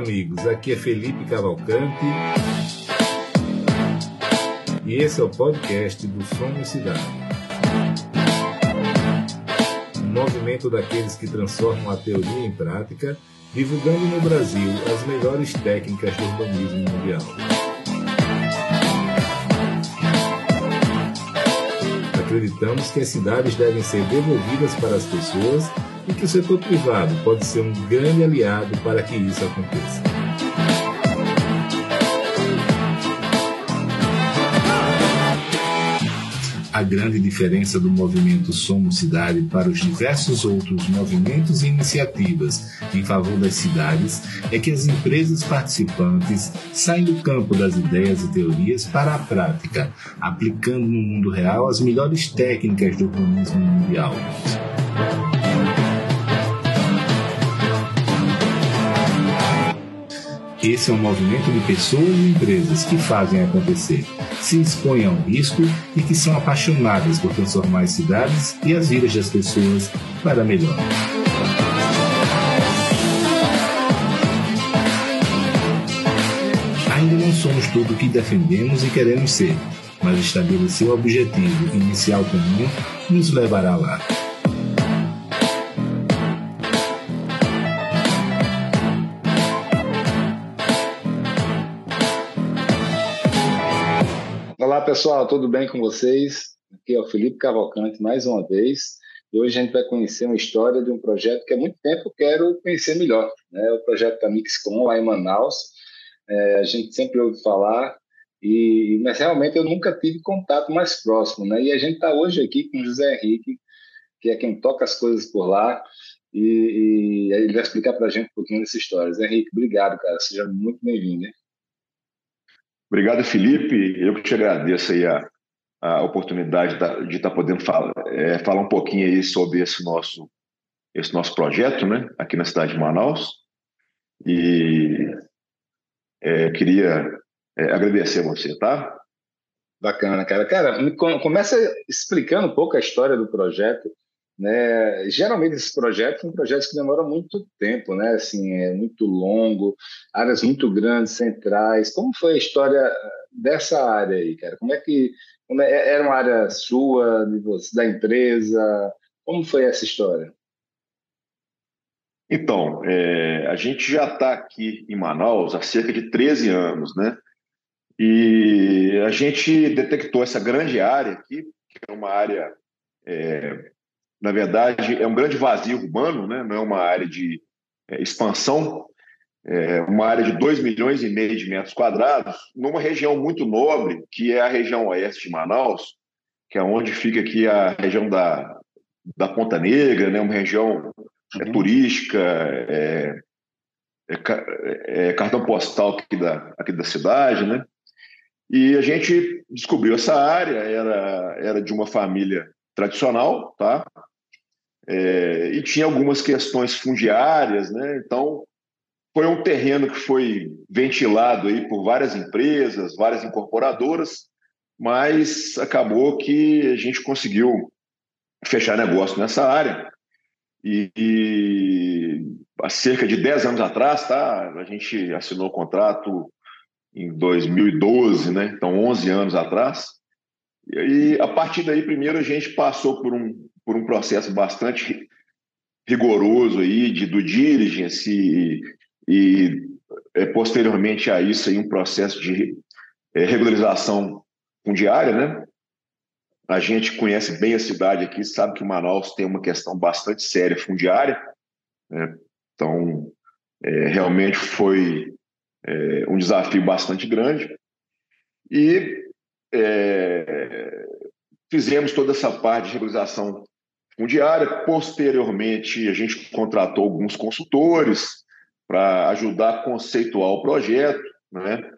amigos. Aqui é Felipe Cavalcante e esse é o podcast do Somos Cidade. Um movimento daqueles que transformam a teoria em prática, divulgando no Brasil as melhores técnicas do urbanismo mundial. Acreditamos que as cidades devem ser devolvidas para as pessoas e que o setor privado pode ser um grande aliado para que isso aconteça. A grande diferença do movimento Somos Cidade para os diversos outros movimentos e iniciativas em favor das cidades é que as empresas participantes saem do campo das ideias e teorias para a prática, aplicando no mundo real as melhores técnicas do urbanismo mundial. Esse é um movimento de pessoas e empresas que fazem acontecer, se expõem ao risco e que são apaixonadas por transformar as cidades e as vidas das pessoas para melhor. Ainda não somos tudo o que defendemos e queremos ser, mas estabelecer o objetivo inicial comum nos levará lá. Olá pessoal, tudo bem com vocês? Aqui é o Felipe Cavalcante mais uma vez. E hoje a gente vai conhecer uma história de um projeto que há muito tempo eu quero conhecer melhor. Né? O projeto da Mixcom lá em Manaus. É, a gente sempre ouve falar, e, mas realmente eu nunca tive contato mais próximo. Né? E a gente está hoje aqui com o José Henrique, que é quem toca as coisas por lá, e, e ele vai explicar para a gente um pouquinho dessa história. José Henrique, obrigado, cara. Seja muito bem-vindo. Obrigado, Felipe. Eu que te agradeço aí a, a oportunidade de estar tá podendo falar, é, falar um pouquinho aí sobre esse nosso, esse nosso projeto, né, aqui na cidade de Manaus. E é, queria é, agradecer a você, tá? Bacana, cara. Cara, começa explicando um pouco a história do projeto. Né? Geralmente esses projetos são projetos que demoram muito tempo, né? Assim, é muito longo, áreas muito grandes, centrais. Como foi a história dessa área aí, cara? Como é que como é, era uma área sua, de você, da empresa? Como foi essa história? Então, é, a gente já está aqui em Manaus há cerca de 13 anos, né? E a gente detectou essa grande área aqui, que é uma área é, na verdade, é um grande vazio urbano, né? não é uma área de é, expansão, é uma área de 2 milhões e meio de metros quadrados, numa região muito nobre, que é a região oeste de Manaus, que é onde fica aqui a região da, da Ponta Negra, né? uma região é, uhum. turística, é, é, é, cartão postal aqui da, aqui da cidade, né? E a gente descobriu essa área, era, era de uma família tradicional, tá? É, e tinha algumas questões fundiárias, né? Então, foi um terreno que foi ventilado aí por várias empresas, várias incorporadoras, mas acabou que a gente conseguiu fechar negócio nessa área. E, e há cerca de 10 anos atrás, tá? A gente assinou o contrato em 2012, né? Então, 11 anos atrás. E a partir daí, primeiro, a gente passou por um, por um processo bastante rigoroso aí de do diligence e, e é, posteriormente a isso aí um processo de é, regularização fundiária, né? A gente conhece bem a cidade aqui, sabe que Manaus tem uma questão bastante séria fundiária, né? então é, realmente foi é, um desafio bastante grande e é, fizemos toda essa parte de regularização fundiária. Posteriormente, a gente contratou alguns consultores para ajudar a conceituar o projeto, né?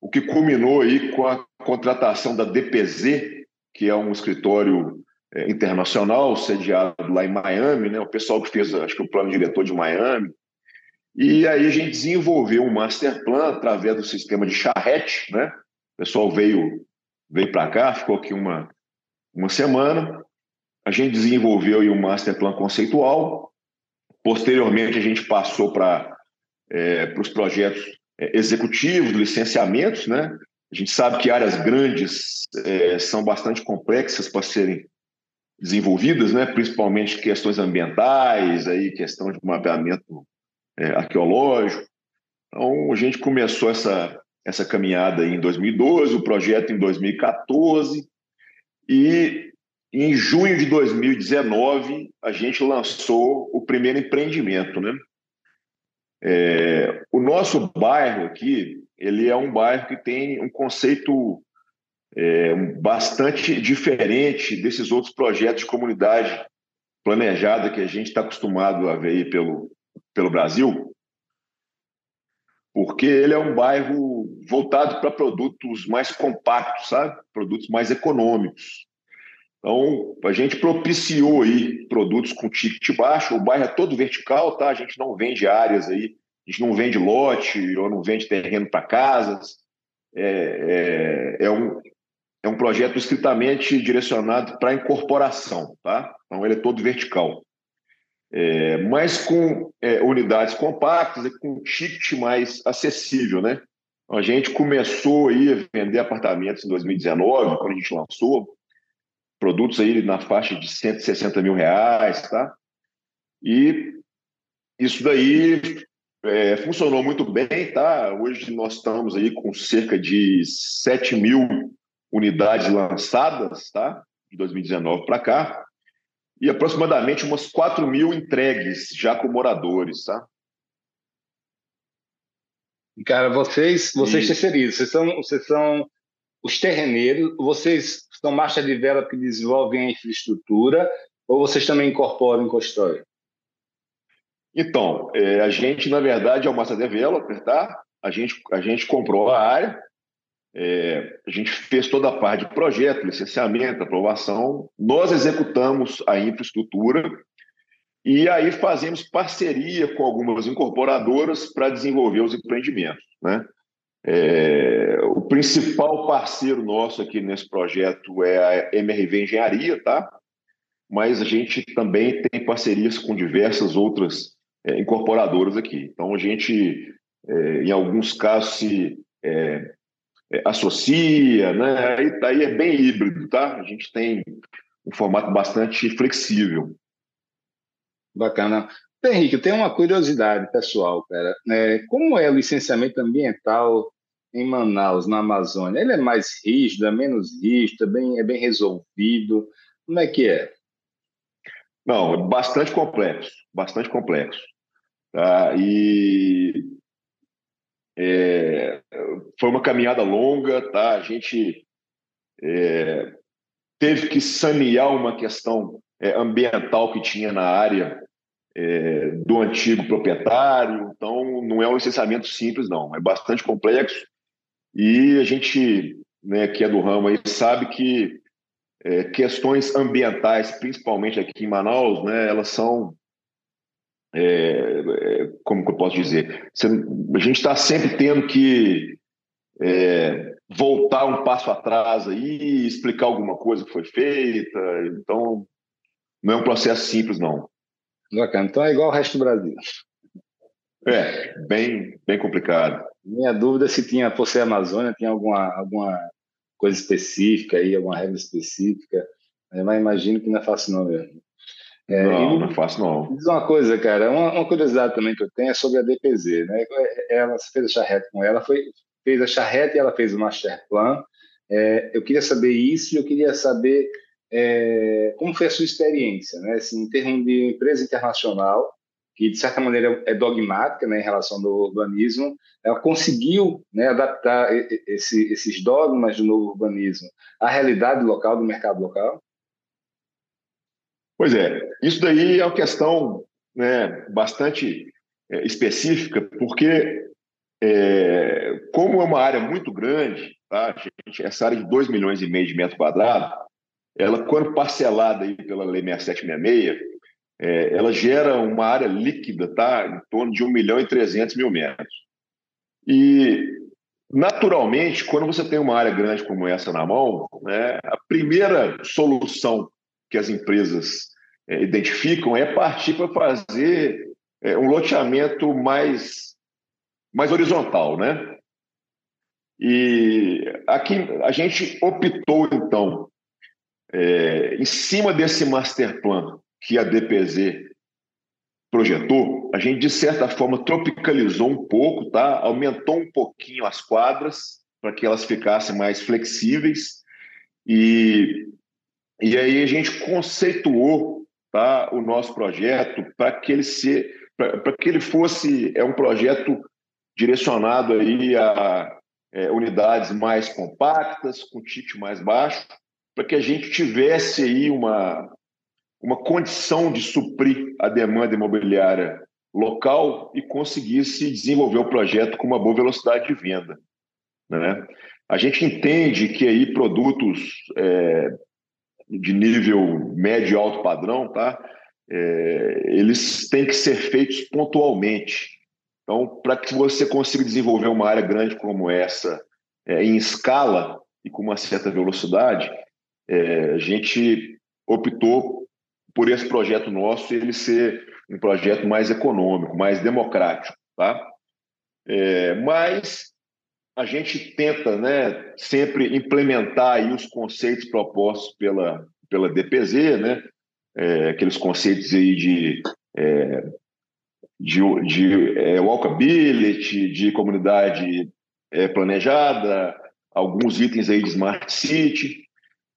o que culminou aí com a contratação da DPZ, que é um escritório é, internacional sediado lá em Miami, né? o pessoal que fez, acho que o plano diretor de Miami. E aí a gente desenvolveu um master plan através do sistema de charrete, né? O pessoal veio veio para cá, ficou aqui uma, uma semana, a gente desenvolveu aí um master plan conceitual. Posteriormente, a gente passou para é, os projetos é, executivos, licenciamentos, né? A gente sabe que áreas grandes é, são bastante complexas para serem desenvolvidas, né? principalmente questões ambientais, aí questão de mapeamento é, arqueológico. Então, a gente começou essa, essa caminhada em 2012, o projeto em 2014, e em junho de 2019 a gente lançou o primeiro empreendimento. Né? É, o nosso bairro aqui, ele é um bairro que tem um conceito é, bastante diferente desses outros projetos de comunidade planejada que a gente está acostumado a ver pelo, pelo Brasil, porque ele é um bairro voltado para produtos mais compactos, sabe? Produtos mais econômicos. Então, a gente propiciou aí produtos com ticket baixo, o bairro é todo vertical, tá? A gente não vende áreas aí, a gente não vende lote ou não vende terreno para casas. É, é, é, um, é um projeto estritamente direcionado para incorporação, tá? Então ele é todo vertical. É, mas com é, unidades compactas e com ticket mais acessível, né? A gente começou aí a vender apartamentos em 2019, quando a gente lançou, produtos aí na faixa de 160 mil reais, tá? E isso daí é, funcionou muito bem, tá? Hoje nós estamos aí com cerca de 7 mil unidades lançadas, tá? De 2019 para cá, e aproximadamente umas 4 mil entregues já com moradores, tá? Cara, vocês, vocês terceirizam, vocês são, vocês são os terreneiros, vocês são marcha de vela que desenvolvem a infraestrutura, ou vocês também incorporam em consultório? Então, é, a gente, na verdade, é o Master Developer, tá? A gente, a gente comprou a área, é, a gente fez toda a parte de projeto, licenciamento, aprovação, nós executamos a infraestrutura e aí fazemos parceria com algumas incorporadoras para desenvolver os empreendimentos. Né? É, o principal parceiro nosso aqui nesse projeto é a MRV Engenharia, tá? mas a gente também tem parcerias com diversas outras é, incorporadoras aqui. Então, a gente, é, em alguns casos, se é, é, associa, né? Aí, aí é bem híbrido, tá? A gente tem um formato bastante flexível. Bacana. Henrique, eu tenho uma curiosidade pessoal, cara. É, como é o licenciamento ambiental em Manaus, na Amazônia? Ele é mais rígido, é menos rígido, é bem, é bem resolvido? Como é que é? Não, é bastante complexo, bastante complexo. Tá? E é, foi uma caminhada longa, tá? A gente é, teve que sanear uma questão é, ambiental que tinha na área é, do antigo proprietário. Então, não é um licenciamento simples, não. É bastante complexo. E a gente, né, que é do ramo aí, sabe que é, questões ambientais, principalmente aqui em Manaus, né, elas são é, é, como que eu posso dizer? a gente está sempre tendo que é, voltar um passo atrás aí, explicar alguma coisa que foi feita. Então, não é um processo simples, não. Bacana. Então é igual ao resto do Brasil. É, bem, bem complicado. Minha dúvida é se tinha, por ser Amazônia, tinha alguma, alguma coisa específica aí, alguma regra específica. Mas imagino que não é fácil não mesmo. É, não, não é fácil não. Diz uma coisa, cara, uma, uma, curiosidade também que eu tenho é sobre a DPZ, né? Ela fez a charrete com ela, foi, fez a charrete e ela fez o master plan. É, eu queria saber isso e eu queria saber é, como foi a sua experiência, né? Assim, em termos de empresa internacional, que de certa maneira é dogmática né, em relação do urbanismo, ela conseguiu né, adaptar esse, esses dogmas do novo urbanismo à realidade local, do mercado local? Pois é, isso daí é uma questão né, bastante é, específica, porque é, como é uma área muito grande, tá, gente, essa área de 2 milhões e meio de metros quadrados, ela, quando parcelada aí pela Lei 6766, é, ela gera uma área líquida tá, em torno de 1 milhão e 300 mil metros. E, naturalmente, quando você tem uma área grande como essa na mão, né, a primeira solução que as empresas é, identificam é partir para fazer é, um loteamento mais mais horizontal, né? E aqui a gente optou, então, é, em cima desse master plan que a DPZ projetou, a gente, de certa forma, tropicalizou um pouco, tá? aumentou um pouquinho as quadras para que elas ficassem mais flexíveis e, e aí a gente conceituou tá, o nosso projeto para que ele se para que ele fosse é um projeto direcionado aí a é, unidades mais compactas com ticket mais baixo para que a gente tivesse aí uma uma condição de suprir a demanda imobiliária local e conseguisse desenvolver o projeto com uma boa velocidade de venda. Né? A gente entende que aí produtos é, de nível médio e alto padrão, tá? É, eles têm que ser feitos pontualmente. Então, para que você consiga desenvolver uma área grande como essa é, em escala e com uma certa velocidade, é, a gente optou por esse projeto nosso ele ser um projeto mais econômico, mais democrático, tá? É, mas a gente tenta, né, sempre implementar aí os conceitos propostos pela pela DPZ, né? É, aqueles conceitos aí de é, de, de é, walkability, de comunidade é, planejada, alguns itens aí de smart city,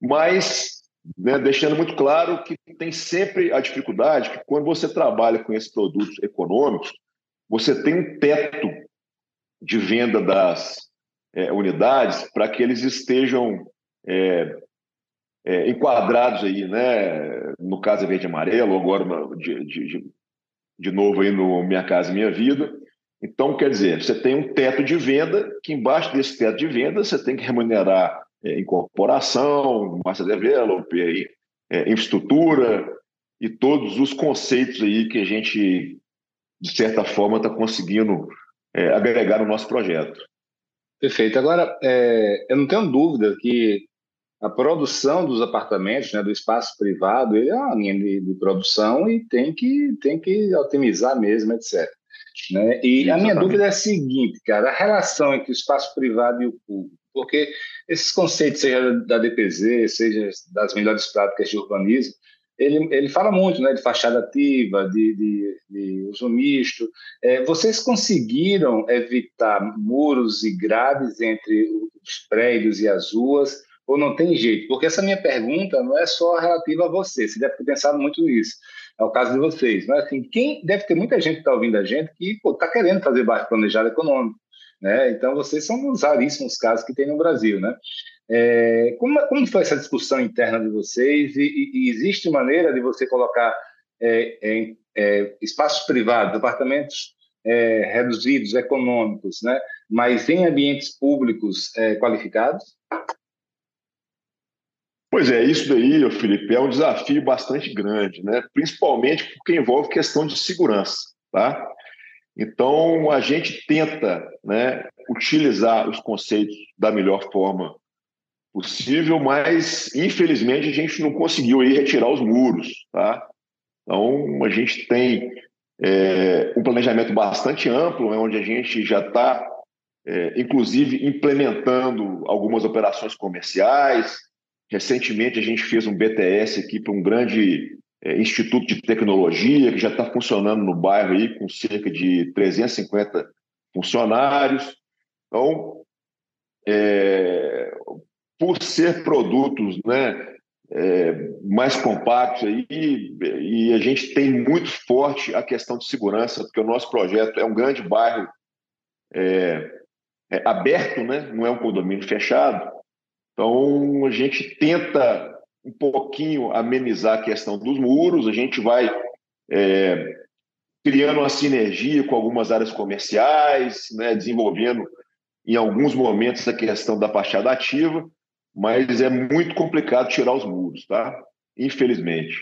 mas né, deixando muito claro que tem sempre a dificuldade que quando você trabalha com esses produtos econômicos, você tem um teto de venda das é, unidades para que eles estejam é, é, enquadrados aí, né? No caso é verde e amarelo, agora de, de, de novo aí no Minha Casa Minha Vida. Então, quer dizer, você tem um teto de venda, que embaixo desse teto de venda você tem que remunerar é, incorporação, master developer, é, infraestrutura e todos os conceitos aí que a gente, de certa forma, está conseguindo é, agregar no nosso projeto. Perfeito. Agora, é, eu não tenho dúvida que a produção dos apartamentos, né, do espaço privado, é uma linha de, de produção e tem que, tem que otimizar mesmo, etc. Né? E Exatamente. a minha dúvida é a seguinte, cara, a relação entre o espaço privado e o público, porque esses conceitos, seja da DPZ, seja das melhores práticas de urbanismo, ele, ele fala muito né, de fachada ativa, de, de, de uso misto. É, vocês conseguiram evitar muros e grades entre os prédios e as ruas, ou não tem jeito? Porque essa minha pergunta não é só relativa a você, você deve ter pensado muito nisso. É o caso de vocês. Mas, assim, quem deve ter muita gente que está ouvindo a gente que está querendo fazer bairro planejado econômico. Né? Então, vocês são os raríssimos casos que tem no Brasil. Né? É, como, como foi essa discussão interna de vocês? E, e, e existe maneira de você colocar é, é, é espaços privados, apartamentos é, reduzidos, econômicos, né? mas em ambientes públicos é, qualificados? Pois é, isso daí, Felipe, é um desafio bastante grande, né? principalmente porque envolve questão de segurança. Tá? Então, a gente tenta né, utilizar os conceitos da melhor forma possível, mas, infelizmente, a gente não conseguiu aí retirar os muros. Tá? Então, a gente tem é, um planejamento bastante amplo, né, onde a gente já está, é, inclusive, implementando algumas operações comerciais, Recentemente, a gente fez um BTS aqui para um grande é, instituto de tecnologia que já está funcionando no bairro aí com cerca de 350 funcionários. Então, é, por ser produtos né, é, mais compactos aí, e a gente tem muito forte a questão de segurança, porque o nosso projeto é um grande bairro é, é aberto, né, não é um condomínio fechado, então, a gente tenta um pouquinho amenizar a questão dos muros, a gente vai é, criando uma sinergia com algumas áreas comerciais, né, desenvolvendo em alguns momentos a questão da fachada ativa, mas é muito complicado tirar os muros, tá? Infelizmente.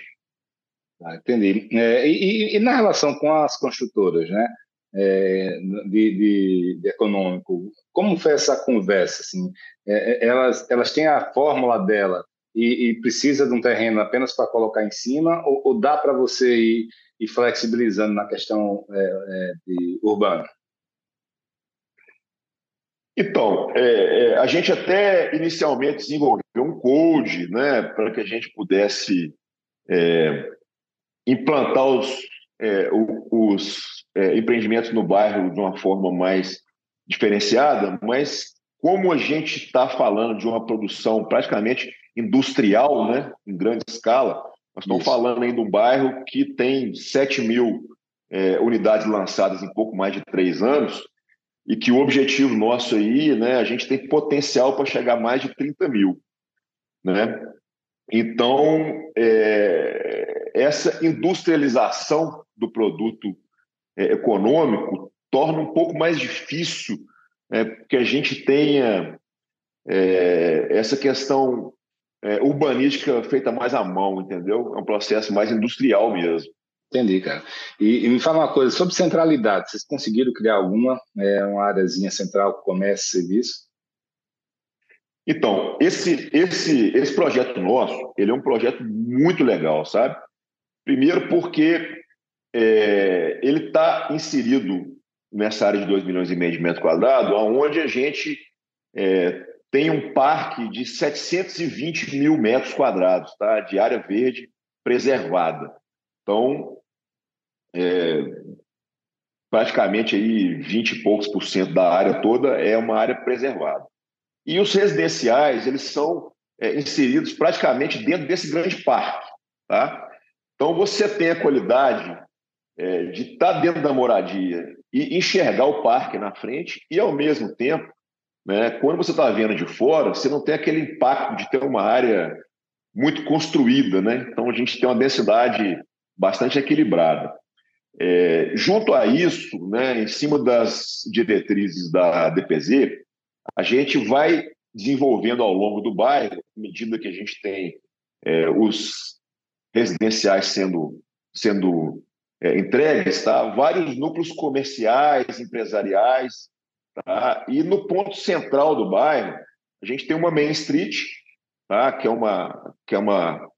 Ah, entendi. É, e, e, na relação com as construtoras, né? É, de, de, de, econômico, como foi essa conversa? Assim, é, é, elas, elas têm a fórmula dela e, e precisa de um terreno apenas para colocar em cima, ou, ou dá para você ir, ir, flexibilizando na questão é, é, de urbana? Então, é, é, a gente até inicialmente desenvolveu um code né, para que a gente pudesse é, implantar os, é, os é, empreendimentos no bairro de uma forma mais diferenciada, mas como a gente está falando de uma produção praticamente industrial, né, em grande escala, nós estamos Isso. falando aí de um bairro que tem 7 mil é, unidades lançadas em pouco mais de três anos, e que o objetivo nosso aí, né, a gente tem potencial para chegar a mais de 30 mil. Né? Então, é, essa industrialização do produto é, econômico torna um pouco mais difícil né, que a gente tenha é, essa questão é, urbanística feita mais à mão, entendeu? É um processo mais industrial mesmo. Entendi, cara. E, e, me fala uma coisa, sobre centralidade, vocês conseguiram criar alguma, é, uma áreazinha central, comércio serviço? Então, esse, esse, esse projeto nosso, ele é um projeto muito legal, sabe? Primeiro porque é, ele está inserido nessa área de 2 milhões e meio de metros quadrados, onde a gente é, tem um parque de 720 mil metros quadrados tá? de área verde preservada. Então, é, praticamente aí 20 e poucos por cento da área toda é uma área preservada. E os residenciais, eles são é, inseridos praticamente dentro desse grande parque. Tá? Então, você tem a qualidade é, de estar tá dentro da moradia e enxergar o parque na frente e, ao mesmo tempo, né, quando você está vendo de fora, você não tem aquele impacto de ter uma área muito construída. Né? Então, a gente tem uma densidade bastante equilibrada. É, junto a isso, né, em cima das diretrizes da DPZ, a gente vai desenvolvendo ao longo do bairro, à medida que a gente tem é, os residenciais sendo, sendo é, entregues, tá? vários núcleos comerciais, empresariais, tá? e no ponto central do bairro, a gente tem uma Main Street, tá? que, é uma, que é uma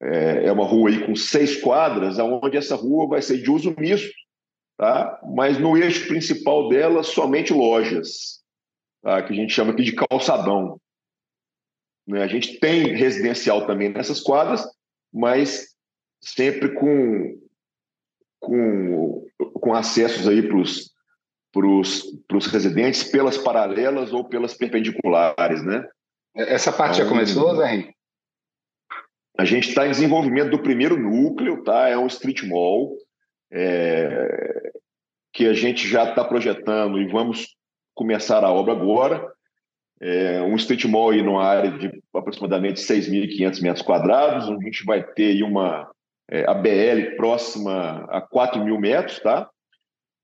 é, é uma rua aí com seis quadras, onde essa rua vai ser de uso misto, tá? mas no eixo principal dela, somente lojas, tá? que a gente chama aqui de calçadão. Né? A gente tem residencial também nessas quadras, mas sempre com, com, com acessos aí para os residentes pelas paralelas ou pelas perpendiculares, né? Essa parte então, já começou, Zé Henrique? A gente está em desenvolvimento do primeiro núcleo, tá? É um street mall é, que a gente já está projetando e vamos começar a obra agora. É um street mall aí numa área de aproximadamente 6.500 metros quadrados, onde a gente vai ter aí uma é, a BL próxima a 4 mil metros, tá?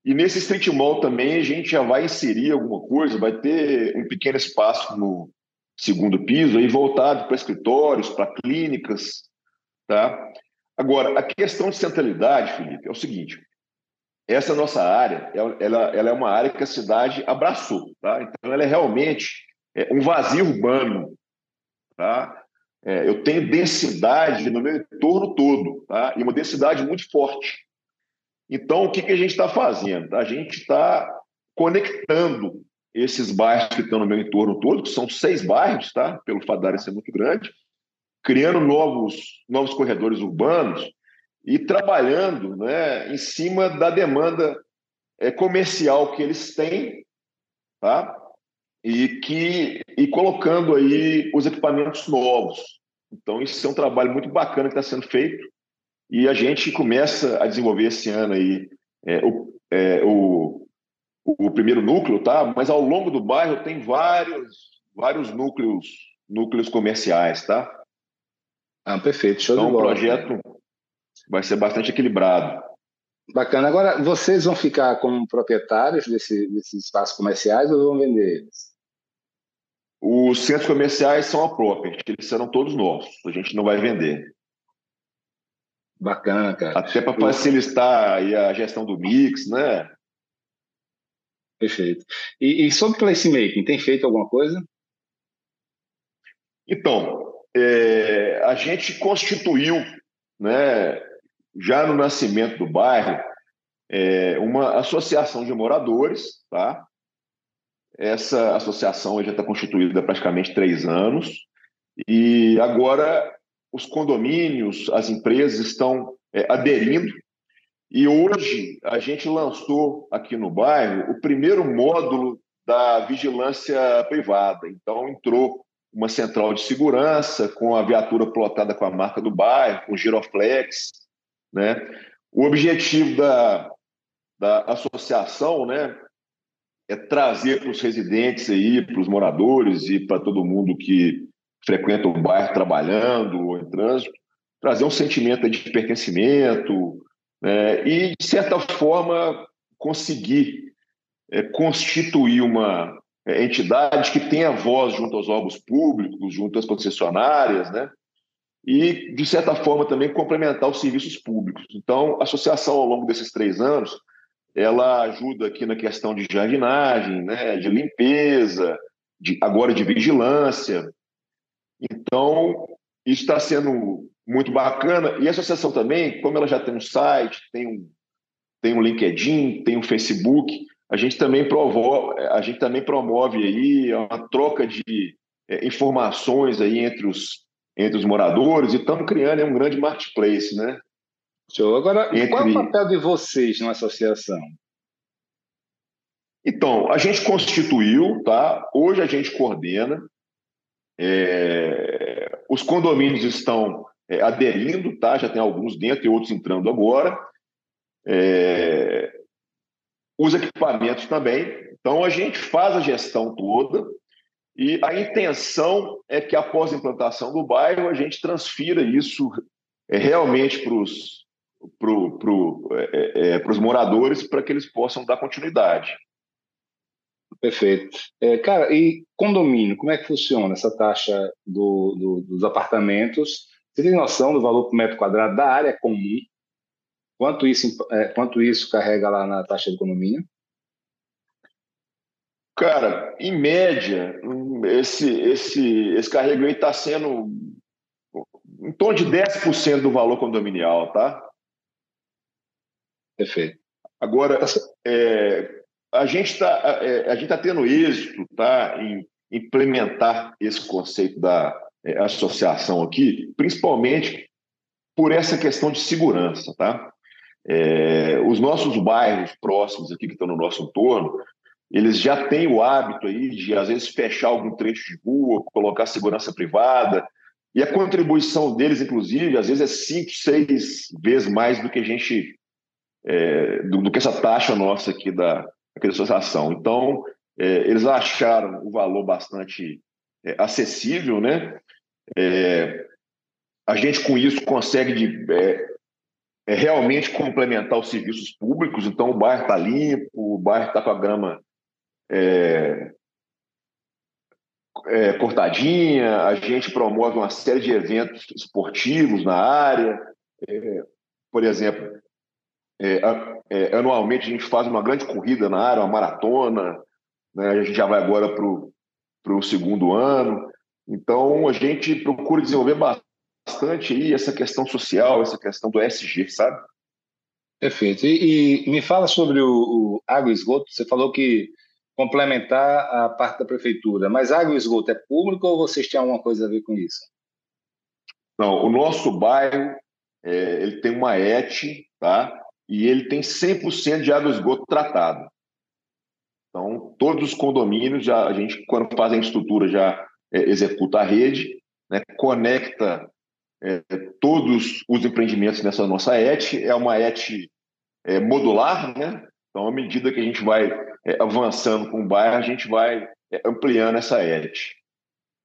E nesse street mall também a gente já vai inserir alguma coisa, vai ter um pequeno espaço no, segundo piso, aí voltado para escritórios, para clínicas. Tá? Agora, a questão de centralidade, Felipe, é o seguinte: essa nossa área, ela, ela é uma área que a cidade abraçou. Tá? Então, ela é realmente é, um vazio urbano. Tá? É, eu tenho densidade no meu entorno todo, tá? e uma densidade muito forte. Então, o que, que a gente está fazendo? A gente está conectando esses bairros que estão no meu entorno todo, que são seis bairros, tá? pelo fato da área ser muito grande, criando novos, novos corredores urbanos e trabalhando né, em cima da demanda é, comercial que eles têm, tá? e, que, e colocando aí os equipamentos novos. Então, isso é um trabalho muito bacana que está sendo feito e a gente começa a desenvolver esse ano aí é, o, é, o o primeiro núcleo, tá? Mas ao longo do bairro tem vários, vários núcleos, núcleos comerciais, tá? Ah, perfeito. Show então, de bola. o projeto vai ser bastante equilibrado. Bacana. Agora, vocês vão ficar como proprietários desse, desses espaços comerciais ou vão vender eles? Os centros comerciais são a property, eles serão todos nossos. A gente não vai vender. Bacana, cara. Até para facilitar a gestão do mix, né? Perfeito. E, e sobre placemaking, tem feito alguma coisa? Então, é, a gente constituiu, né, já no nascimento do bairro, é, uma associação de moradores, tá? essa associação já está constituída há praticamente três anos e agora os condomínios, as empresas estão é, aderindo e hoje a gente lançou aqui no bairro o primeiro módulo da vigilância privada. Então entrou uma central de segurança com a viatura plotada com a marca do bairro, com giroflex, né? O objetivo da, da associação, né, é trazer para os residentes aí, para os moradores e para todo mundo que frequenta o bairro trabalhando ou em trânsito, trazer um sentimento de pertencimento né, e, de certa forma, conseguir é, constituir uma é, entidade que tenha voz junto aos órgãos públicos, junto às concessionárias, né? E, de certa forma, também complementar os serviços públicos. Então, a associação, ao longo desses três anos, ela ajuda aqui na questão de jardinagem, né, de limpeza, de, agora de vigilância. Então, isso está sendo muito bacana. E a associação também, como ela já tem um site, tem um, tem um LinkedIn, tem um Facebook, a gente também promove, a gente também promove aí uma troca de é, informações aí entre os, entre os moradores e estamos criando um grande marketplace, né? Show. Agora, Entre... qual é o papel de vocês na associação? Então, a gente constituiu, tá? Hoje a gente coordena. É... Os condomínios estão é, aderindo, tá? Já tem alguns dentro e outros entrando agora. É... Os equipamentos também. Então, a gente faz a gestão toda e a intenção é que, após a implantação do bairro, a gente transfira isso é, realmente para os para pro, é, é, os moradores para que eles possam dar continuidade. Perfeito. É, cara, e condomínio, como é que funciona essa taxa do, do, dos apartamentos? Você tem noção do valor por metro quadrado da área comum? Quanto isso, é, quanto isso carrega lá na taxa do condomínio? Cara, em média, esse, esse, esse carrego aí está sendo em torno de 10% do valor condominial, tá? Perfeito. Agora, é, a gente está é, a gente tá tendo êxito tá, em implementar esse conceito da é, associação aqui, principalmente por essa questão de segurança. Tá? É, os nossos bairros próximos aqui que estão no nosso entorno, eles já têm o hábito aí de, às vezes, fechar algum trecho de rua, colocar segurança privada, e a contribuição deles, inclusive, às vezes é cinco, seis vezes mais do que a gente é, do, do, que essa taxa nossa aqui da, aqui da associação. Então, é, eles acharam o valor bastante é, acessível, né? É, a gente, com isso, consegue de, é, é, realmente complementar os serviços públicos. Então, o bairro está limpo, o bairro está com a grama cortadinha, a gente promove uma série de eventos esportivos na área. por exemplo, é, é, anualmente a gente faz uma grande corrida na área, uma maratona, né? a gente já vai agora para o segundo ano. Então a gente procura desenvolver bastante aí essa questão social, essa questão do SG, sabe? Perfeito. E, e me fala sobre o, o água e esgoto. Você falou que complementar a parte da prefeitura, mas água e esgoto é público ou vocês têm alguma coisa a ver com isso? Não, o nosso bairro é, ele tem uma ET, tá? E ele tem 100% de água esgoto tratado. Então, todos os condomínios, já, a gente, quando faz a estrutura, já é, executa a rede, né, conecta é, todos os empreendimentos nessa nossa ET. É uma ET é, modular, né? Então, à medida que a gente vai é, avançando com o bairro, a gente vai é, ampliando essa ET.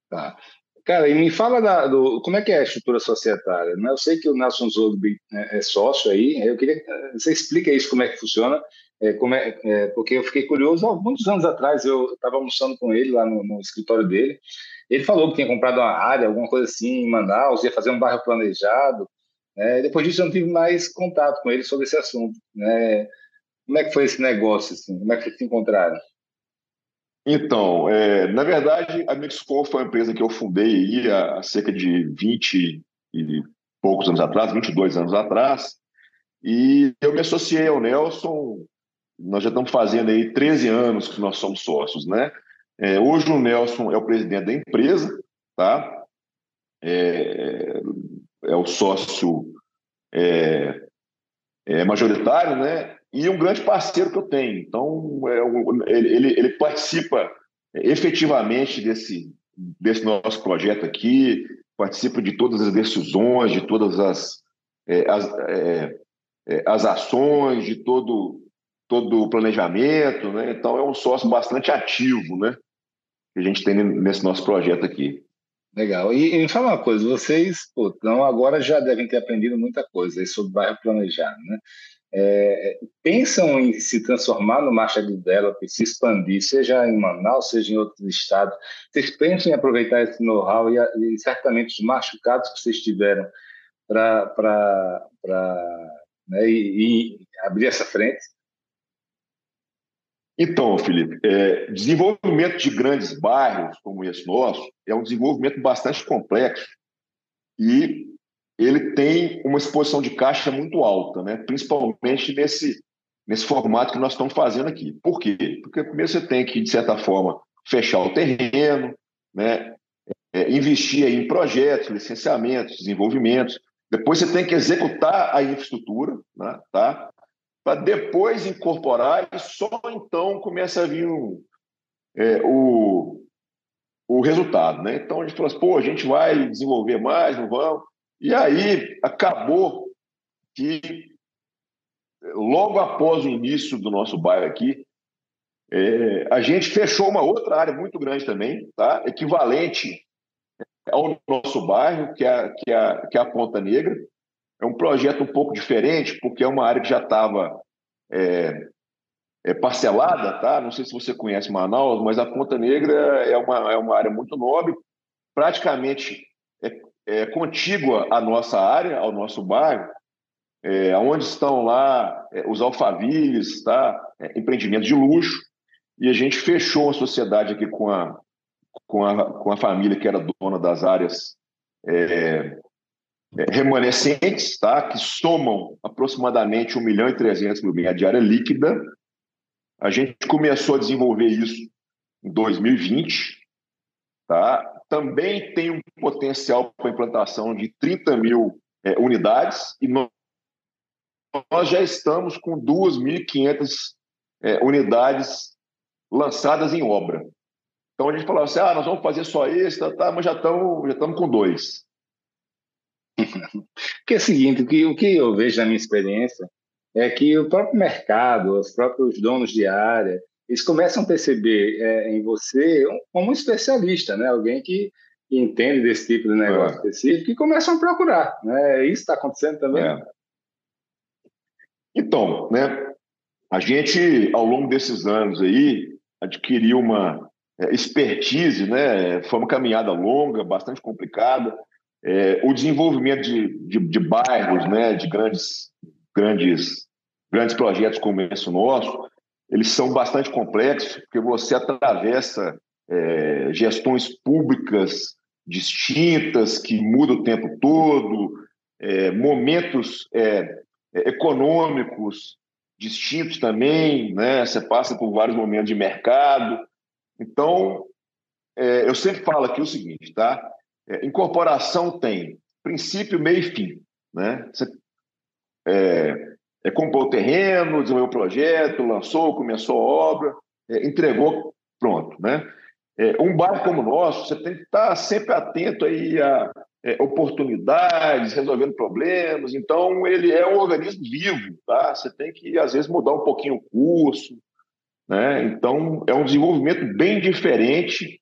Tá. Cara, e me fala da, do, como é que é a estrutura societária. Né? Eu sei que o Nelson Zogby é, é sócio aí, eu queria que você explique isso, como é que funciona, é, como é, é, porque eu fiquei curioso, há muitos anos atrás eu estava almoçando com ele lá no, no, escritório dele, ele falou que tinha comprado uma área, alguma coisa assim em Manaus, ia fazer um bairro planejado, né? depois disso eu não tive mais contato com ele sobre esse assunto. Né? Como é que foi esse negócio, assim? como é que vocês se encontraram? Então, é, na verdade, a Mixco foi uma empresa que eu fundei aí há cerca de 20 e poucos anos atrás, 22 anos atrás, e eu me associei ao Nelson nós já estamos fazendo aí 13 anos que nós somos sócios, né? É, hoje o Nelson é o presidente da empresa, tá? É, é o sócio é, é, majoritário, né? E um grande parceiro que eu tenho. Então, é, ele, ele participa efetivamente desse, desse nosso projeto aqui, participa de todas as decisões, de todas as, é, as, é, é, as ações, de todo, todo o planejamento, né? Então é um sócio bastante ativo, né? Que a gente tem nesse nosso projeto aqui. Legal. E, e me fala uma coisa, vocês pô, então agora já devem ter aprendido muita coisa sobre bairro planejado, né? É, pensam em se transformar no Marcha Develop, se expandir, seja em Manaus, seja em outros estados? Vocês pensam em aproveitar esse know-how e, e, certamente os machucados que vocês tiveram para né, e, e abrir essa frente? Então, Felipe, é, desenvolvimento de grandes bairros como esse nosso é um desenvolvimento bastante complexo e ele tem uma exposição de caixa muito alta, né? principalmente nesse, nesse formato que nós estamos fazendo aqui. Por quê? Porque primeiro você tem que, de certa forma, fechar o terreno, né? É, investir em projetos, licenciamentos, desenvolvimentos. Depois você tem que executar a infraestrutura, né? tá? para depois incorporar e só então começa a vir um, é, o, o resultado. Né? Então a gente falou assim, pô, a gente vai desenvolver mais, não vamos. E aí acabou que, logo após o início do nosso bairro aqui, é, a gente fechou uma outra área muito grande também, tá? equivalente ao nosso bairro, que é, que, é, que é a Ponta Negra. É um projeto um pouco diferente, porque é uma área que já estava é, é, parcelada, tá? Não sei se você conhece Manaus, mas a Ponta Negra é uma, é uma área muito nobre, praticamente é, é, contígua à nossa área, ao nosso bairro, é, onde estão lá é, os alfavilles, tá? É, empreendimentos de luxo, e a gente fechou a sociedade aqui com a, com a, com a família que era dona das áreas é, é, remanescentes, tá? que somam aproximadamente 1 milhão e 300 mil metros de área líquida. A gente começou a desenvolver isso em 2020, tá? também tem um potencial para implantação de 30 mil é, unidades e nós, já estamos com 2.500 é, unidades lançadas em obra. Então a gente falou assim, ah, nós vamos fazer só isso, tá, tá, mas já estamos já com dois. Porque é o seguinte, o que, o que eu vejo na minha experiência é que o próprio mercado, os próprios donos de área, eles começam a perceber é, em você como um especialista, né? Alguém que, entende desse tipo de negócio é. específico e começam a procurar, né? Isso está acontecendo também. É. Então, né? A gente, ao longo desses anos aí, adquiriu uma é, expertise, né? Foi uma caminhada longa, bastante complicada. É, o desenvolvimento de, de, de, bairros, né? De grandes, grandes, grandes projetos como esse nosso, eles são bastante complexos, porque você atravessa é, gestões públicas distintas, que mudam o tempo todo, é, momentos é, é, econômicos distintos também, né? você passa por vários momentos de mercado. Então, é, eu sempre falo aqui o seguinte, tá? É, incorporação tem princípio, meio e fim. Né? Você, é, é, comprou o terreno, desenvolveu o projeto, lançou, começou a obra, é, entregou, pronto. Né? É, um bairro como o nosso, você tem que estar sempre atento aí a é, oportunidades, resolvendo problemas. Então, ele é um organismo vivo. Tá? Você tem que, às vezes, mudar um pouquinho o curso. Né? Então, é um desenvolvimento bem diferente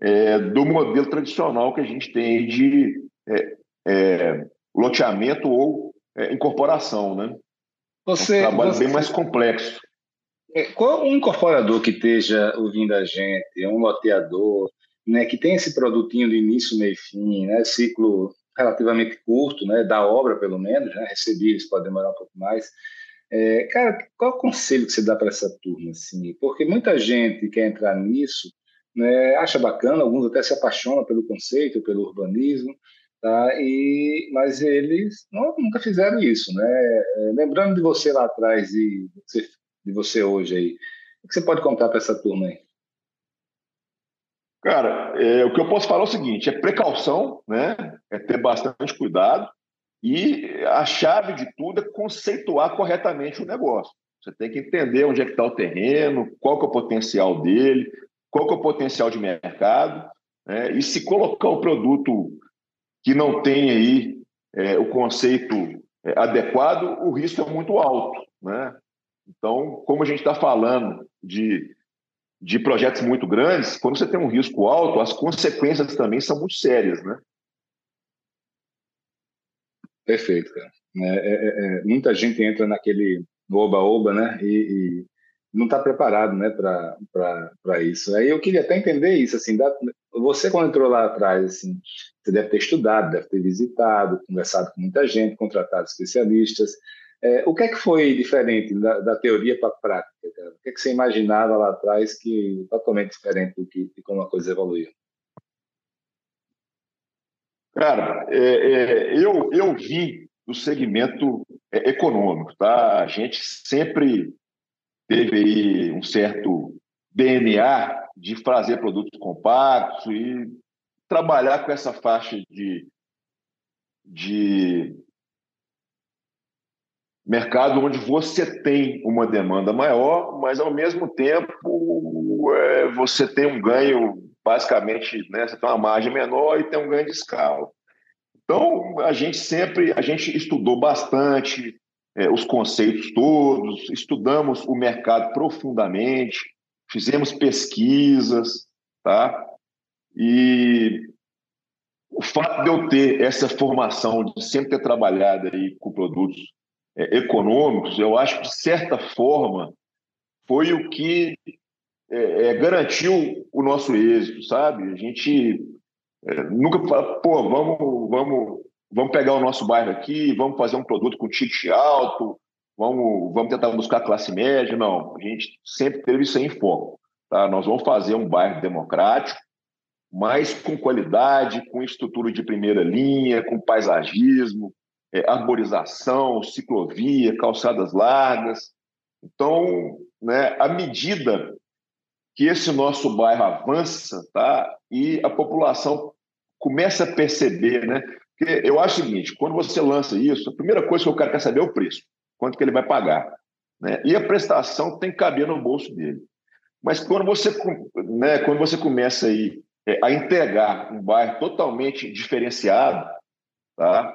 é, do modelo tradicional que a gente tem de é, loteamento ou incorporação. Né? Você, é um trabalho você... bem mais complexo. É, qual um incorporador que esteja ouvindo a gente, um loteador, né, que tem esse produtinho de início, meio e fim, né, ciclo relativamente curto, né, da obra pelo menos, né, recebíveis pode demorar um pouco mais. É, cara, qual o conselho que você dá para essa turma? Assim? Porque muita gente quer entrar nisso, né, acha bacana, alguns até se apaixonam pelo conceito, pelo urbanismo, Tá? E, mas eles não, nunca fizeram isso. Né? É, lembrando de você lá atrás, e de você hoje aí. O que você pode contar para essa turma aí? Cara, é, o que eu posso falar é o seguinte: é precaução, né? É ter bastante cuidado e a chave de tudo é conceituar corretamente o negócio. Você tem que entender onde é que está o terreno, qual que é o potencial dele, qual que é o potencial de mercado, né? e se colocar o produto que não tem aí é, o conceito é, adequado, o risco é muito alto. Né? Então, como a gente está falando de, de projetos muito grandes, quando você tem um risco alto, as consequências também são muito sérias. Né? Perfeito, cara. É, é, é, é muita gente entra naquele oba-oba, né? E, e não está preparado, né, para isso. Aí eu queria até entender isso, assim, da, você quando entrou lá atrás, assim, você deve ter estudado, deve ter visitado, conversado com muita gente, contratado especialistas. É, o que é que foi diferente da, da teoria para a prática? Cara? O que é que você imaginava lá atrás que totalmente diferente do que de como a coisa evoluiu? Cara, é, é, eu, eu vim do segmento é, econômico, tá? A gente sempre teve aí um certo DNA de fazer produtos compactos e trabalhar com essa faixa de, de mercado onde você tem uma demanda maior, mas ao mesmo tempo é, você tem um ganho, basicamente, né, você tem uma margem menor e tem um ganho de escala. Então, a gente sempre, a gente estudou bastante é, os conceitos todos, estudamos o mercado profundamente, fizemos pesquisas, tá? E o fato de eu ter essa formação, de sempre ter trabalhado aí com produtos é, econômicos, eu acho que, de certa forma, foi o que é, é garantiu o nosso êxito, sabe? A gente é, nunca fala, pô, vamos, vamos, vamos pegar o nosso bairro aqui, vamos fazer um produto com ticket alto, vamos, vamos tentar buscar classe média. Não, a gente sempre teve isso em foco. Tá? Nós vamos fazer um bairro democrático, mas com qualidade, com estrutura de primeira linha, com paisagismo, é, arborização, ciclovia, calçadas largas. Então, né, à medida que esse nosso bairro avança, tá? E a população começa a perceber, né? Porque eu acho o seguinte, quando você lança isso, a primeira coisa que o cara quer saber é o preço, quanto que ele vai pagar, né? E a prestação tem que caber no bolso dele. Mas quando você, né, quando você começa aí é, a entregar um bairro totalmente diferenciado, tá?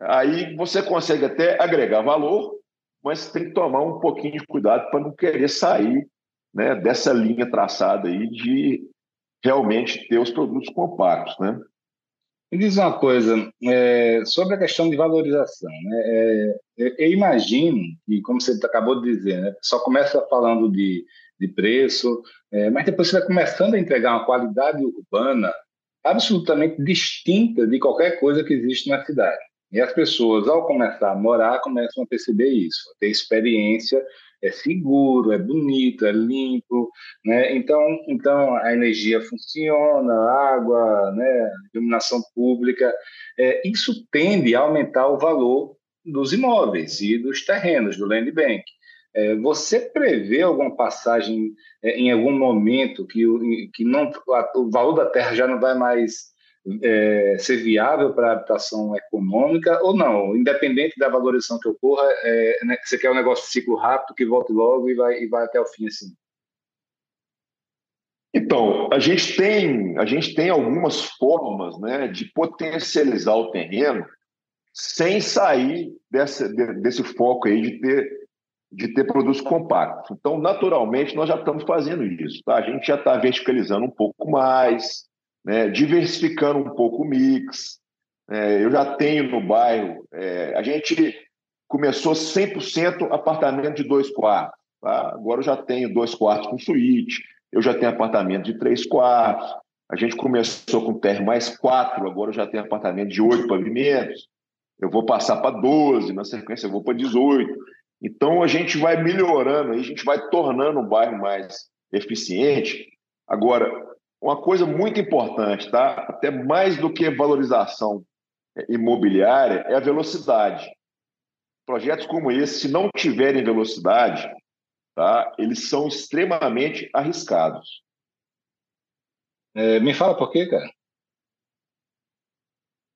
Aí você consegue até agregar valor, mas tem que tomar um pouquinho de cuidado para não querer sair né, dessa linha traçada aí de realmente ter os produtos compactos, né? Me diz uma coisa é, sobre a questão de valorização. Né? É, eu imagino que, como você acabou de dizer, né, só começa falando de, de preço, é, mas depois você vai começando a entregar uma qualidade urbana absolutamente distinta de qualquer coisa que existe na cidade. E as pessoas, ao começar a morar, começam a perceber isso, a ter experiência é seguro, é bonito, é limpo, né? Então, então a energia funciona, a água, né? iluminação pública, é, isso tende a aumentar o valor dos imóveis e dos terrenos do land bank. É, você prevê alguma passagem é, em algum momento que, que não, o valor da terra já não vai mais é, ser viável para a habitação econômica ou não? Independente da valorização que ocorra, é, né, você quer um negócio de ciclo rápido que volte logo e vai, e vai até o fim assim? Então, a gente tem, a gente tem algumas formas né, de potencializar o terreno sem sair dessa, desse foco aí de ter, de ter produtos compactos. Então, naturalmente, nós já estamos fazendo isso. Tá? A gente já está verticalizando um pouco mais, né, diversificando um pouco o mix. É, eu já tenho no bairro, é, a gente começou 100% apartamento de dois quartos. Tá? Agora eu já tenho dois quartos com suíte, eu já tenho apartamento de três quartos. A gente começou com terra mais quatro, agora eu já tenho apartamento de oito pavimentos. Eu vou passar para 12, na sequência eu vou para 18. Então a gente vai melhorando, a gente vai tornando o bairro mais eficiente. Agora, uma coisa muito importante, tá? até mais do que valorização imobiliária, é a velocidade. Projetos como esse, se não tiverem velocidade, tá? eles são extremamente arriscados. É, me fala por quê, cara?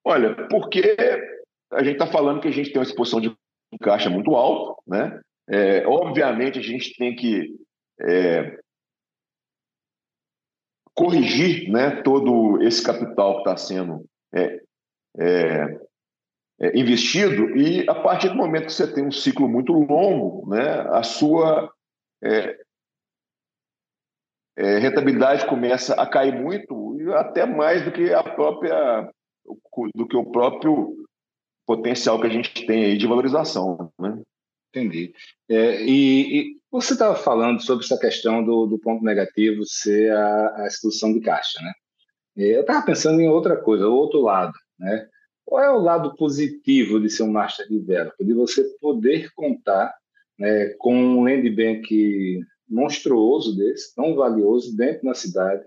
Olha, porque a gente está falando que a gente tem uma exposição de caixa muito alta, né? É, obviamente a gente tem que é, corrigir né, todo esse capital que está sendo é, é, é, investido e a partir do momento que você tem um ciclo muito longo, né, a sua é, é, rentabilidade começa a cair muito e até mais do que a própria do que o próprio potencial que a gente tem aí de valorização, né? Entendi. É, e, e, você estava falando sobre essa questão do, do ponto negativo ser a, a exclusão de caixa, né? Eu estava pensando em outra coisa, o outro lado, né? Qual é o lado positivo de ser um master developer? De você poder contar né, com um land bank monstruoso desse, tão valioso dentro da cidade.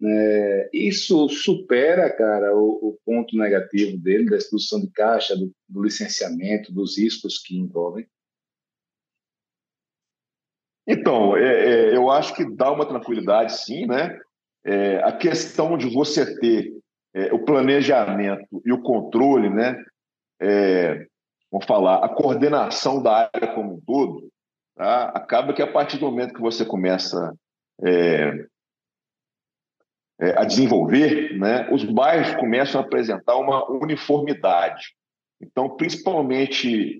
Né? Isso supera, cara, o, o, ponto negativo dele, da expulsão de caixa, do, do licenciamento, dos riscos que envolvem. Então, é, é, eu acho que dá uma tranquilidade, sim, né? É, a questão de você ter é, o planejamento e o controle, né? É, vamos falar, a coordenação da área como um todo, tá? acaba que a partir do momento que você começa é, a desenvolver, né, os bairros começam a apresentar uma uniformidade. Então, principalmente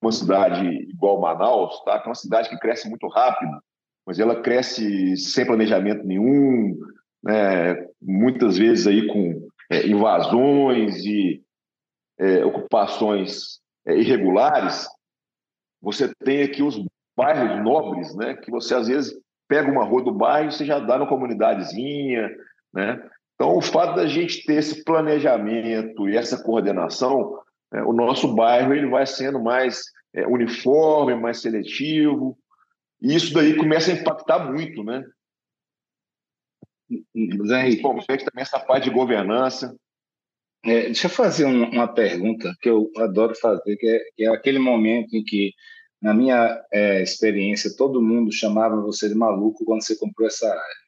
numa cidade igual Manaus, tá, que é uma cidade que cresce muito rápido, mas ela cresce sem planejamento nenhum, né, muitas vezes aí com é, invasões e é, ocupações é, irregulares, você tem aqui os bairros nobres, né, que você às vezes pega uma rua do bairro e você já dá na comunidadezinha, né? Então, o fato da gente ter esse planejamento e essa coordenação, é, o nosso bairro ele vai sendo mais é, uniforme, mais seletivo, e isso daí começa a impactar muito, né? Zé Principalmente também essa parte de governança. É, deixa eu fazer um, uma pergunta que eu adoro fazer, que é, que é aquele momento em que, na minha é, experiência, todo mundo chamava você de maluco quando você comprou essa área.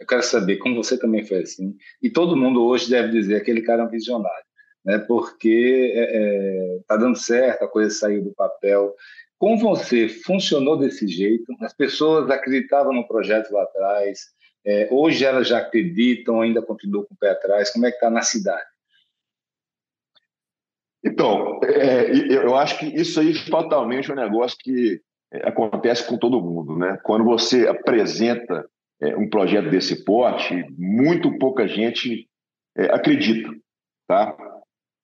Eu quero saber como você também foi assim. E todo mundo hoje deve dizer aquele cara é um visionário, né? Porque está é, é tá dando certo, a coisa saiu do papel. Com você funcionou desse jeito? As pessoas acreditavam no projeto lá atrás. É, hoje elas já acreditam, ainda continuam com o pé atrás. Como é que está na cidade? Então, é, eu acho que isso aí é um negócio que é, acontece com todo mundo, né? Quando você apresenta é, um projeto desse porte, muito pouca gente é, acredita. Tá?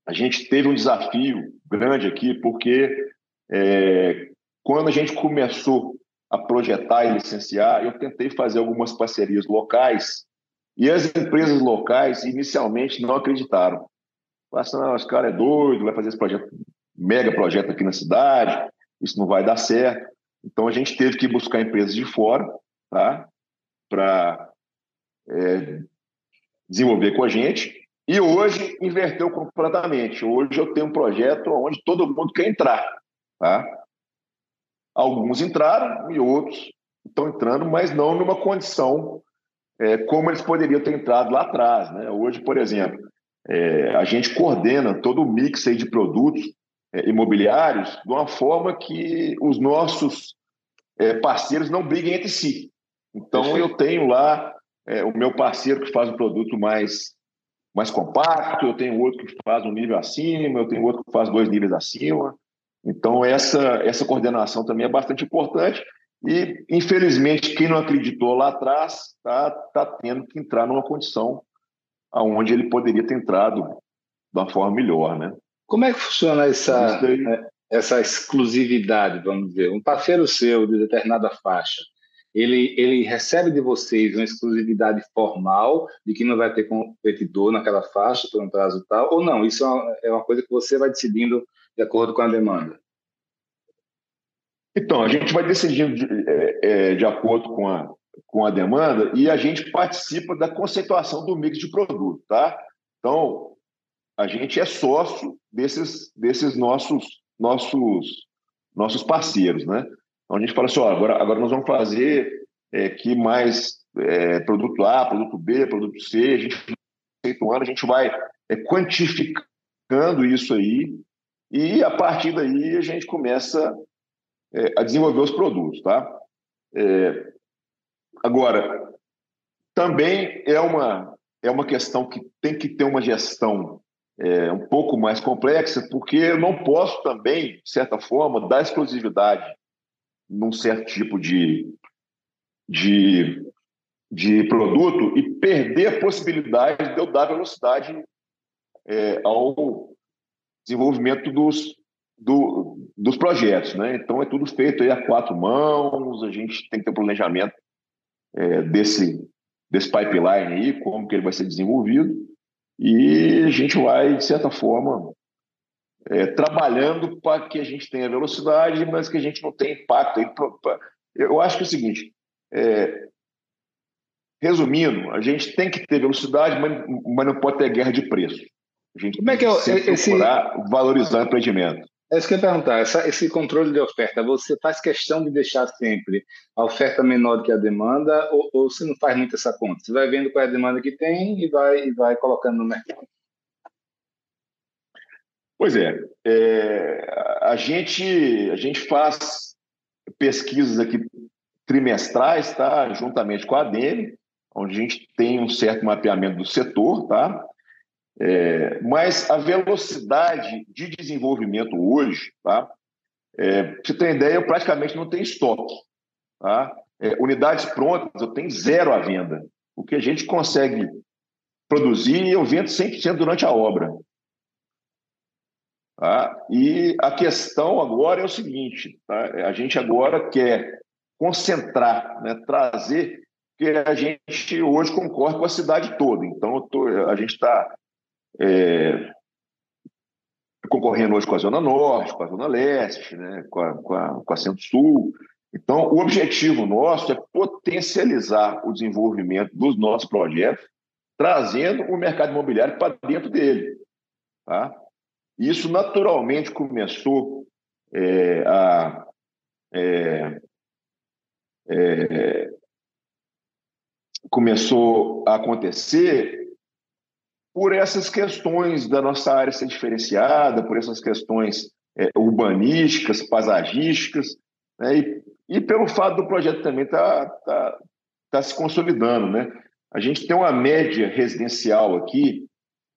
A gente teve um desafio grande aqui, porque é, quando a gente começou a projetar e licenciar, eu tentei fazer algumas parcerias locais e as empresas locais inicialmente não acreditaram. Falaram assim, esse cara é doido, vai fazer esse projeto, mega projeto aqui na cidade, isso não vai dar certo. Então a gente teve que buscar empresas de fora, tá? para é, desenvolver com a gente. E hoje inverteu completamente. Hoje eu tenho um projeto onde todo mundo quer entrar. Tá? Alguns entraram e outros estão entrando, mas não numa condição é, como eles poderiam ter entrado lá atrás. Né? Hoje, por exemplo, é, a gente coordena todo o mix de produtos é, imobiliários de uma forma que os nossos é, parceiros não briguem entre si. Então eu tenho lá é, o meu parceiro que faz um produto mais, mais compacto, eu tenho outro que faz um nível acima, eu tenho outro que faz dois níveis acima. Então essa, essa coordenação também é bastante importante e, infelizmente, quem não acreditou lá atrás está tá tendo que entrar numa condição aonde ele poderia ter entrado da forma melhor, né? Como é que funciona essa, é, essa exclusividade, vamos dizer? Um parceiro seu de determinada faixa, ele, ele recebe de vocês uma exclusividade formal de que não vai ter competidor naquela faixa por um prazo tal, ou não? Isso é uma, é uma coisa que você vai decidindo de acordo com a demanda? Então, a gente vai decidindo de, é, é, de acordo com a, com a demanda e a gente participa da conceituação do mix de produto, tá? Então, a gente é sócio desses, desses nossos, nossos, nossos parceiros, né? Então a gente fala assim, ó, agora, agora nós vamos fazer é, que mais é, produto A, produto B, produto C, a gente ano, a gente vai é, quantificando isso aí e a partir daí a gente começa é, a desenvolver os produtos, tá? É, agora, também é uma, é uma questão que tem que ter uma gestão é, um pouco mais complexa, porque eu não posso também, de certa forma, dar exclusividade num certo tipo de, de, de produto e perder a possibilidade de eu dar velocidade é, ao desenvolvimento dos, do, dos projetos. Né? Então, é tudo feito aí a quatro mãos, a gente tem que ter um planejamento é, desse, desse pipeline aí, como que ele vai ser desenvolvido, e a gente vai, de certa forma, é, trabalhando para que a gente tenha velocidade, mas que a gente não tenha impacto. Eu acho que é o seguinte, é, resumindo, a gente tem que ter velocidade, mas, mas não pode ter guerra de preço. A gente Como é que é esse... valorizar o empreendimento. É isso que eu ia perguntar. Essa, esse controle de oferta, você faz questão de deixar sempre a oferta menor do que a demanda ou, ou você não faz muito essa conta? Você vai vendo qual é a demanda que tem e vai, e vai colocando no mercado. Pois é, é, a, gente, a gente faz pesquisas aqui trimestrais, tá? juntamente com a ADM, onde a gente tem um certo mapeamento do setor, tá? É, mas a velocidade de desenvolvimento hoje, tá? É, você ter ideia, eu praticamente não tenho estoque. Tá? É, unidades prontas, eu tenho zero à venda. O que a gente consegue produzir, eu vendo 100% durante a obra. Tá? E a questão agora é o seguinte: tá? a gente agora quer concentrar, né? trazer, porque a gente hoje concorre com a cidade toda. Então, tô, a gente está é, concorrendo hoje com a Zona Norte, com a Zona Leste, né, com, a, com, a, com a Centro-Sul. Então, o objetivo nosso é potencializar o desenvolvimento dos nossos projetos, trazendo o mercado imobiliário para dentro dele. Tá? Isso naturalmente começou é, a. É, é, começou a acontecer por essas questões da nossa área ser diferenciada, por essas questões é, urbanísticas, paisagísticas, né? e, e, pelo fato do projeto também estar tá, tá, tá se consolidando. Né? A gente tem uma média residencial aqui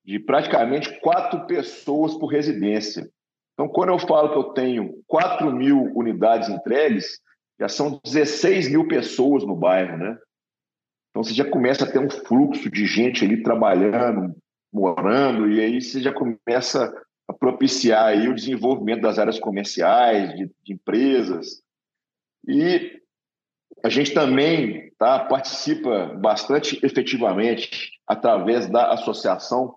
de praticamente quatro pessoas por residência. Então, quando eu falo que eu tenho 4 mil unidades entregues, já são 16 mil pessoas no bairro, né? Então, você já começa a ter um fluxo de gente ali trabalhando, morando, e aí você já começa a propiciar aí o desenvolvimento das áreas comerciais, de, de empresas. E a gente também tá, participa bastante efetivamente através da associação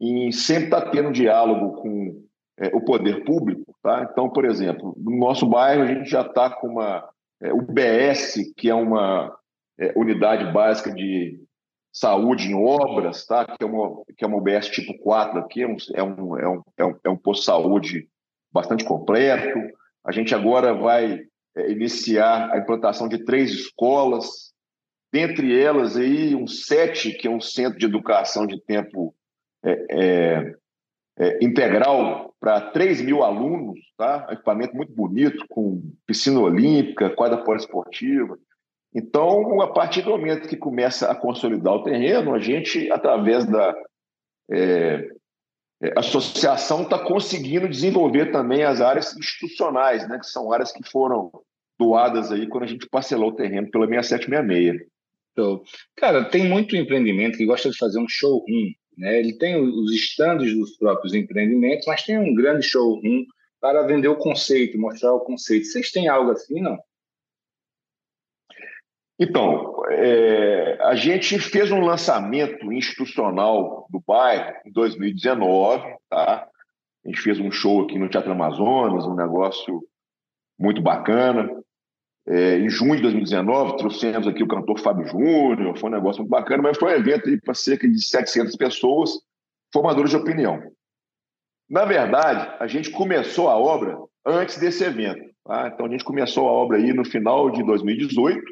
em sempre estar tá tendo diálogo com é, o poder público. Tá? Então, por exemplo, no nosso bairro a gente já está com uma é, UBS, que é uma é, unidade básica de saúde em obras, tá? que, é uma, que é uma UBS tipo 4 aqui, é um, é um, é um, é um, é um posto de saúde bastante completo. A gente agora vai é, iniciar a implantação de três escolas, dentre elas aí um sete, que é um centro de educação de tempo é, é, é integral para 3 mil alunos, tá? equipamento muito bonito, com piscina olímpica, quadra poliesportiva. Então, a partir do momento que começa a consolidar o terreno, a gente, através da é, é associação, está conseguindo desenvolver também as áreas institucionais, né, que são áreas que foram doadas aí quando a gente parcelou o terreno pela 6766. Então, cara, tem muito empreendimento que gosta de fazer um showroom. Né? Ele tem os estandes dos próprios empreendimentos, mas tem um grande showroom para vender o conceito, mostrar o conceito. Vocês têm algo assim, não? Então, é, a gente fez um lançamento institucional do bairro em 2019, tá? A gente fez um show aqui no Teatro Amazonas, um negócio muito bacana. É, em junho de 2019, trouxemos aqui o cantor Fábio Júnior, foi um negócio muito bacana, mas foi um evento para cerca de 700 pessoas, formadores de opinião. Na verdade, a gente começou a obra antes desse evento. Tá? Então a gente começou a obra aí no final de 2018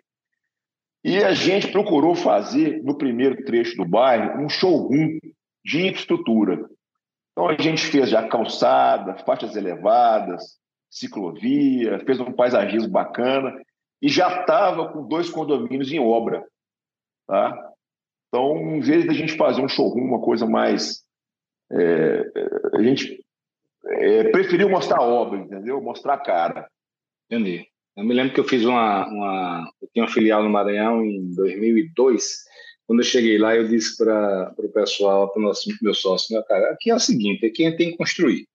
e a gente procurou fazer no primeiro trecho do bairro um showroom de infraestrutura. Então a gente fez já calçada, faixas elevadas, ciclovia, fez um paisagismo bacana e já estava com dois condomínios em obra. Tá? Então, em vez de a gente fazer um showroom, uma coisa mais. É, a gente é, preferiu mostrar a obra, entendeu? Mostrar a cara. Entendi. Eu me lembro que eu fiz uma, uma. Eu tinha uma filial no Maranhão em 2002. Quando eu cheguei lá, eu disse para o pessoal, para o meu sócio, meu cara, aqui é o seguinte: aqui a gente tem que construir.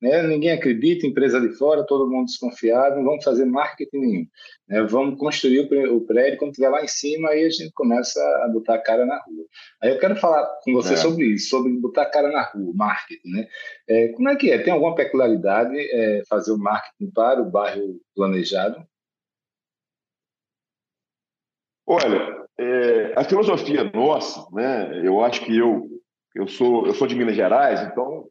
Né? Ninguém acredita, empresa de fora, todo mundo desconfiado, não vamos fazer marketing nenhum. Né? Vamos construir o prédio, quando estiver lá em cima, aí a gente começa a botar a cara na rua. Aí eu quero falar com você é. sobre isso, sobre botar a cara na rua, marketing. Né? É, como é que é? Tem alguma peculiaridade é, fazer o marketing para o bairro planejado? Olha, é, a filosofia nossa, né? Eu acho que eu eu sou eu sou de Minas Gerais, então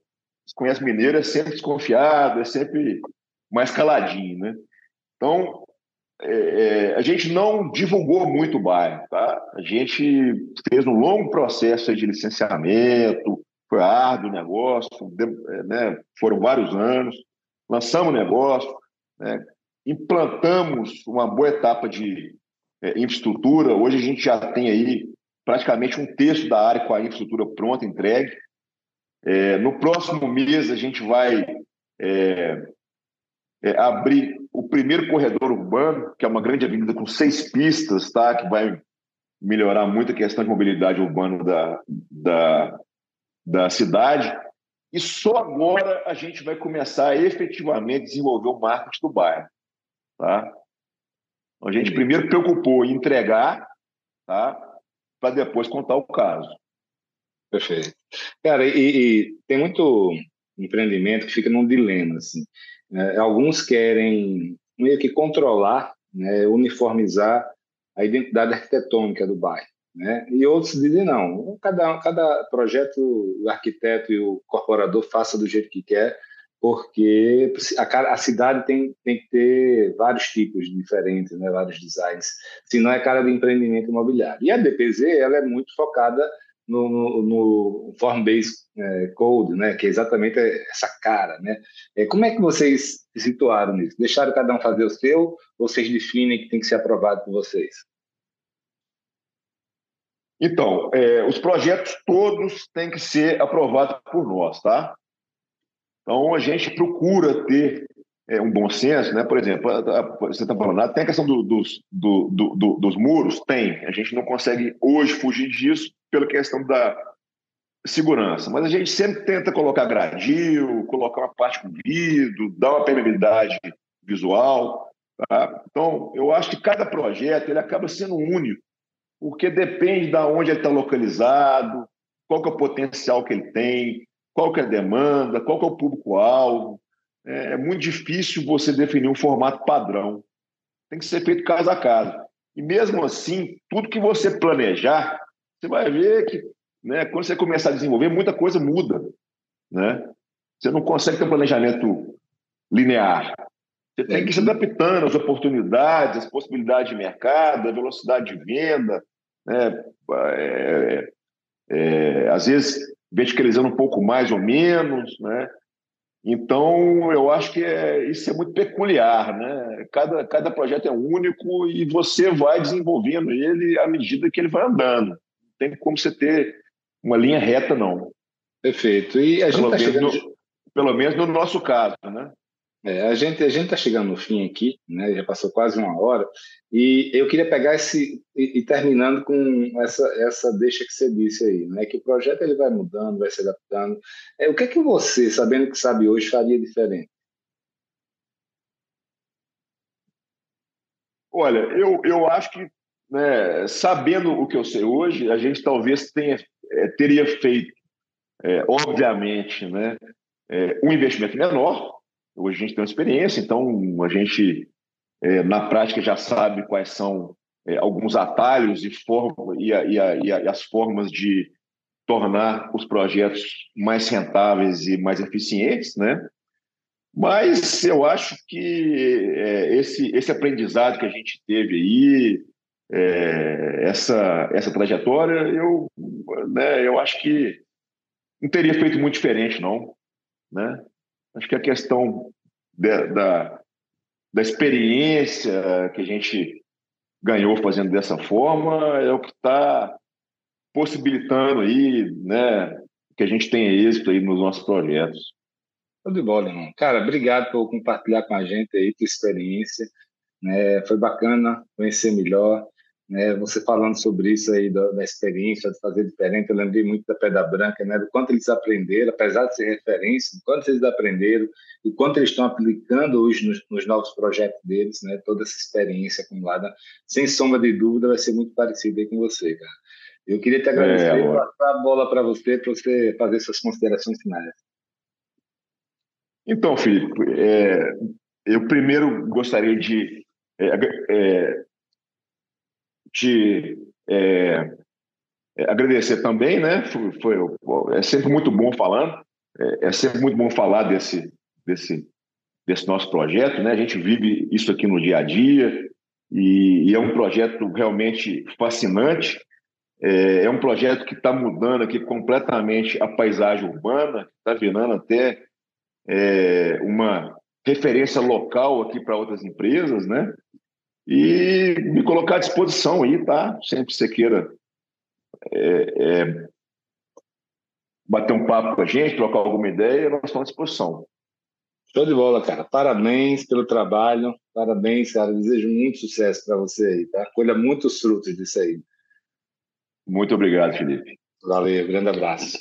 se conhece mineiro é sempre desconfiado, é sempre mais caladinho, né? Então, é, é, a gente não divulgou muito o bairro, tá? A gente fez um longo processo de licenciamento, foi árduo o negócio, é, né? foram vários anos, lançamos o negócio, né? implantamos uma boa etapa de é, infraestrutura. Hoje a gente já tem aí praticamente um terço da área com a infraestrutura pronta, entregue. É, no próximo mês, a gente vai é, é, abrir o primeiro corredor urbano, que é uma grande avenida com seis pistas, tá? que vai melhorar muito a questão de mobilidade urbana da, da, da cidade. E só agora a gente vai começar a efetivamente desenvolver o marketing do bairro. Tá? A gente primeiro preocupou em entregar, tá? para depois contar o caso. Perfeito. Cara, e, e, tem muito empreendimento que fica num dilema, assim. É, alguns querem meio que controlar, né, uniformizar a identidade arquitetônica do bairro, né? E outros dizem não, cada cada projeto, o arquiteto e o corporador faça do jeito que quer, porque a, a cidade tem, tem que ter vários tipos diferentes, né, vários designs, senão é cara de empreendimento imobiliário. E a DPZ ela é muito focada no, no, no form-based é, code, né, que é exatamente essa cara, né? É, como é que vocês se situaram nisso? Deixaram cada um fazer o seu ou vocês definem que tem que ser aprovado por vocês? Então, é, os projetos todos têm que ser aprovados por nós, tá? Então, a gente procura ter é, um bom senso, né? Por exemplo, você está falando, ah, tem a questão do, dos, do, do, dos muros? Tem. A gente não consegue hoje fugir disso pela questão da segurança, mas a gente sempre tenta colocar gradil, colocar uma parte com vidro, dar uma permeabilidade visual. Tá? Então, eu acho que cada projeto ele acaba sendo único, porque depende de onde ele está localizado, qual que é o potencial que ele tem, qual que é a demanda, qual que é o público-alvo. É, é muito difícil você definir um formato padrão. Tem que ser feito caso a caso. E mesmo assim, tudo que você planejar, você vai ver que né, quando você começar a desenvolver, muita coisa muda. Né? Você não consegue ter um planejamento linear. Você tem que se adaptando às oportunidades, às possibilidades de mercado, à velocidade de venda. Né? É, é, às vezes, verticalizando um pouco mais ou menos. Né? Então, eu acho que é, isso é muito peculiar, né? Cada, cada projeto é único e você vai desenvolvendo ele à medida que ele vai andando. Não tem como você ter uma linha reta, não. Perfeito. E a gente está chegando... No, pelo menos no nosso caso, né? É, a gente a gente está chegando no fim aqui, né? Já passou quase uma hora e eu queria pegar esse e, e, terminando com essa essa deixa que você disse aí, né? Que o projeto ele vai mudando, vai se adaptando. É, o que é que você, sabendo que sabe hoje, faria diferente? Olha, eu, eu acho que né, sabendo o que eu sei hoje, a gente talvez tenha é, teria feito, é, obviamente, né, é, um investimento menor Hoje a gente tem uma experiência, então a gente, é, na prática, já sabe quais são é, alguns atalhos e, forma, e, a, e, a, e, as formas de tornar os projetos mais rentáveis e mais eficientes, né? Mas eu acho que é, esse, esse aprendizado que a gente teve aí, é, essa, essa trajetória, eu, né, eu acho que não teria feito muito diferente, não. Né? Acho que a questão de, da, da experiência que a gente ganhou fazendo dessa forma é o que está possibilitando aí, né, que a gente tenha êxito aí nos nossos projetos. Tudo de bola, irmão. Cara, obrigado por compartilhar com a gente aí tua experiência. Né? Foi bacana conhecer melhor. Né? Você falando sobre isso aí, da, da, experiência, de fazer diferente, eu lembrei muito da Pedra Branca, né? do quanto eles aprenderam, apesar de ser referência, do quanto eles aprenderam, e quanto eles estão aplicando hoje nos, nos, novos projetos deles, né? toda essa experiência acumulada, sem sombra de dúvida, vai ser muito parecida com você, cara. Eu queria te agradecer é, e passar a bola para você, para você fazer suas considerações finais. Então, Felipe, é, eu primeiro gostaria de, é, é de é, é, agradecer também, né? Foi, foi, é sempre muito bom falando, é, é, sempre muito bom falar desse, desse, desse nosso projeto, né? A gente vive isso aqui no dia a dia e, e é um projeto realmente fascinante. É, é um projeto que está mudando aqui completamente a paisagem urbana, está virando até é, uma referência local aqui para outras empresas, né? E me colocar à disposição aí, tá? Sempre você queira é, é, bater um papo com a gente, trocar alguma ideia, nós estamos à disposição. Show de bola, cara. Parabéns pelo trabalho. Parabéns, cara. Desejo muito sucesso para você aí, tá? Colha muitos frutos disso aí. Muito obrigado, Felipe. Valeu, grande abraço.